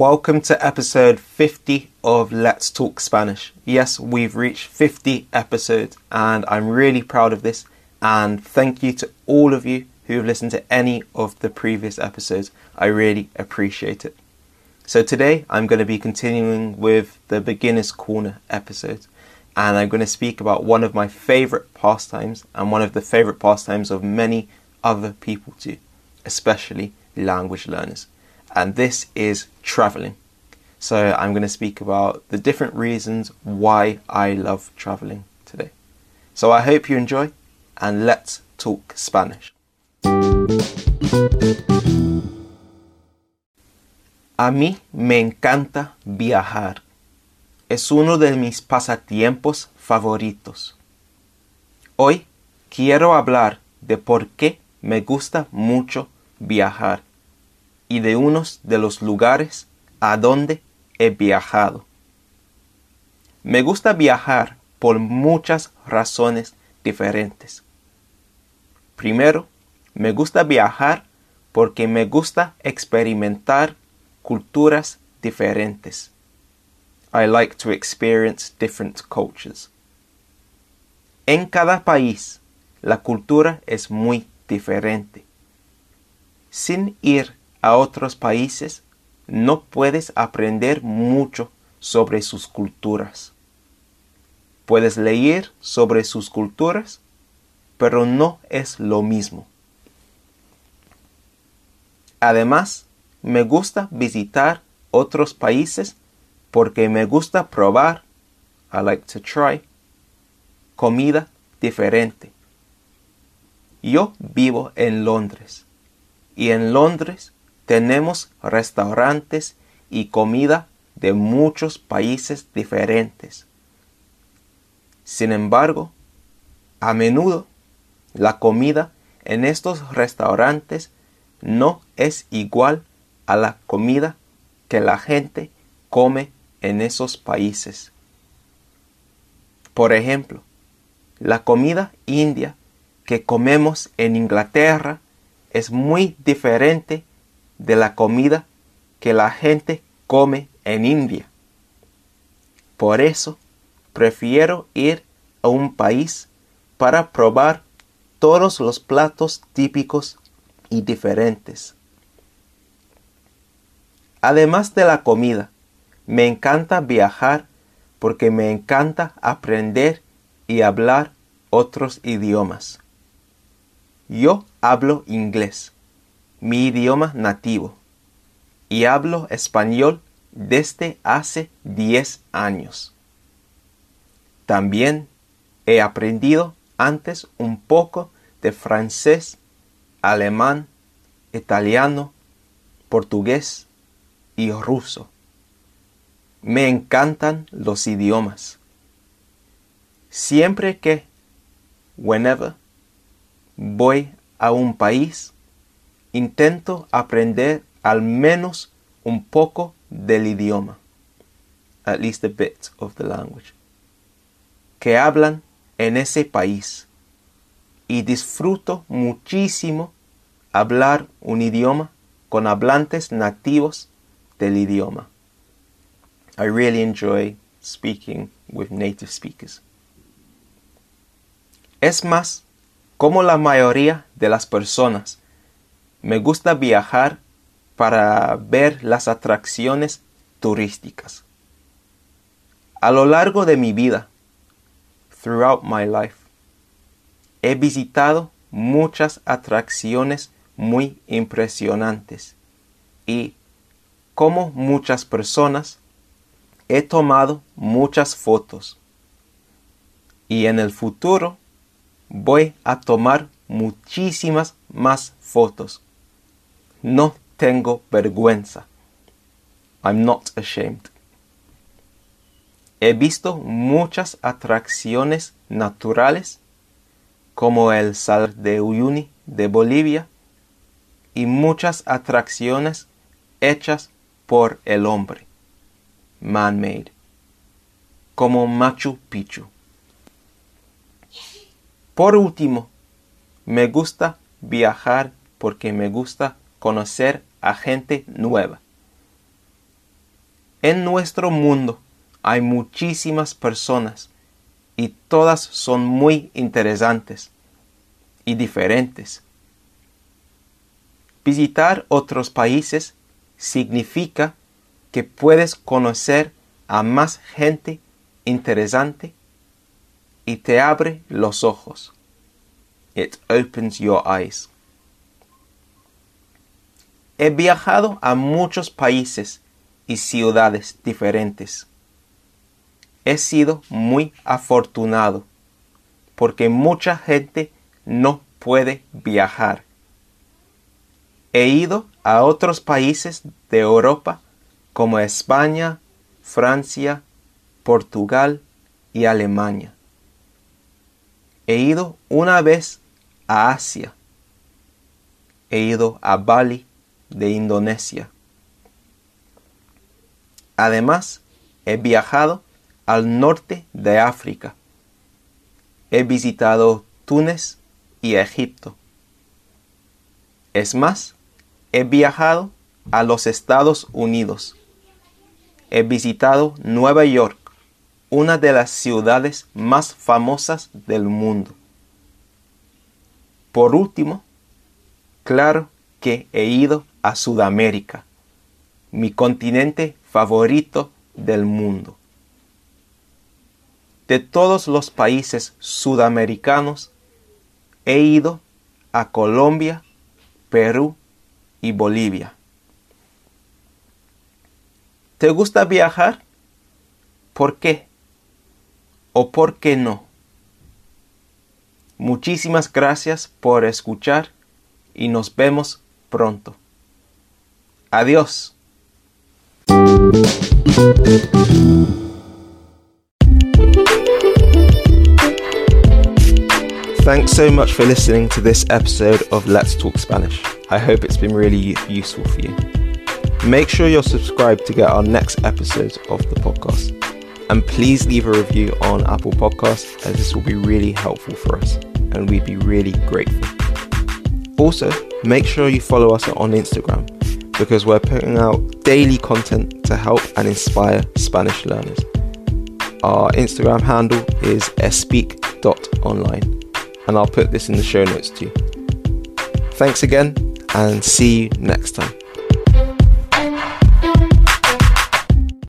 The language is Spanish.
Welcome to episode 50 of Let's Talk Spanish. Yes, we've reached 50 episodes and I'm really proud of this. And thank you to all of you who have listened to any of the previous episodes. I really appreciate it. So today I'm going to be continuing with the Beginner's Corner episode. And I'm going to speak about one of my favorite pastimes and one of the favorite pastimes of many other people too, especially language learners and this is traveling. So I'm going to speak about the different reasons why I love traveling today. So I hope you enjoy and let's talk Spanish. A mí me encanta viajar. Es uno de mis pasatiempos favoritos. Hoy quiero hablar de por qué me gusta mucho viajar y de unos de los lugares a donde he viajado. Me gusta viajar por muchas razones diferentes. Primero, me gusta viajar porque me gusta experimentar culturas diferentes. I like to experience different cultures. En cada país, la cultura es muy diferente. Sin ir a otros países, no puedes aprender mucho sobre sus culturas. Puedes leer sobre sus culturas, pero no es lo mismo. Además, me gusta visitar otros países porque me gusta probar, I like to try, comida diferente. Yo vivo en Londres y en Londres tenemos restaurantes y comida de muchos países diferentes. Sin embargo, a menudo la comida en estos restaurantes no es igual a la comida que la gente come en esos países. Por ejemplo, la comida india que comemos en Inglaterra es muy diferente de la comida que la gente come en India. Por eso, prefiero ir a un país para probar todos los platos típicos y diferentes. Además de la comida, me encanta viajar porque me encanta aprender y hablar otros idiomas. Yo hablo inglés mi idioma nativo y hablo español desde hace 10 años. También he aprendido antes un poco de francés, alemán, italiano, portugués y ruso. Me encantan los idiomas. Siempre que, whenever, voy a un país, intento aprender al menos un poco del idioma, at least a bit of the language, que hablan en ese país y disfruto muchísimo hablar un idioma con hablantes nativos del idioma. I really enjoy speaking with native speakers. Es más, como la mayoría de las personas me gusta viajar para ver las atracciones turísticas. A lo largo de mi vida, throughout my life, he visitado muchas atracciones muy impresionantes y, como muchas personas, he tomado muchas fotos. Y en el futuro voy a tomar muchísimas más fotos no tengo vergüenza. I'm not ashamed. He visto muchas atracciones naturales como el Sal de Uyuni de Bolivia y muchas atracciones hechas por el hombre, man-made, como Machu Picchu. Por último, me gusta viajar porque me gusta conocer a gente nueva. En nuestro mundo hay muchísimas personas y todas son muy interesantes y diferentes. Visitar otros países significa que puedes conocer a más gente interesante y te abre los ojos. It opens your eyes. He viajado a muchos países y ciudades diferentes. He sido muy afortunado porque mucha gente no puede viajar. He ido a otros países de Europa como España, Francia, Portugal y Alemania. He ido una vez a Asia. He ido a Bali de Indonesia. Además, he viajado al norte de África. He visitado Túnez y Egipto. Es más, he viajado a los Estados Unidos. He visitado Nueva York, una de las ciudades más famosas del mundo. Por último, claro que he ido a Sudamérica, mi continente favorito del mundo. De todos los países sudamericanos, he ido a Colombia, Perú y Bolivia. ¿Te gusta viajar? ¿Por qué? ¿O por qué no? Muchísimas gracias por escuchar y nos vemos pronto. Adiós. Thanks so much for listening to this episode of Let's Talk Spanish. I hope it's been really useful for you. Make sure you're subscribed to get our next episodes of the podcast. And please leave a review on Apple Podcasts as this will be really helpful for us and we'd be really grateful. Also, make sure you follow us on Instagram because we're putting out daily content to help and inspire Spanish learners. Our Instagram handle is espeak.online, and I'll put this in the show notes too. Thanks again, and see you next time.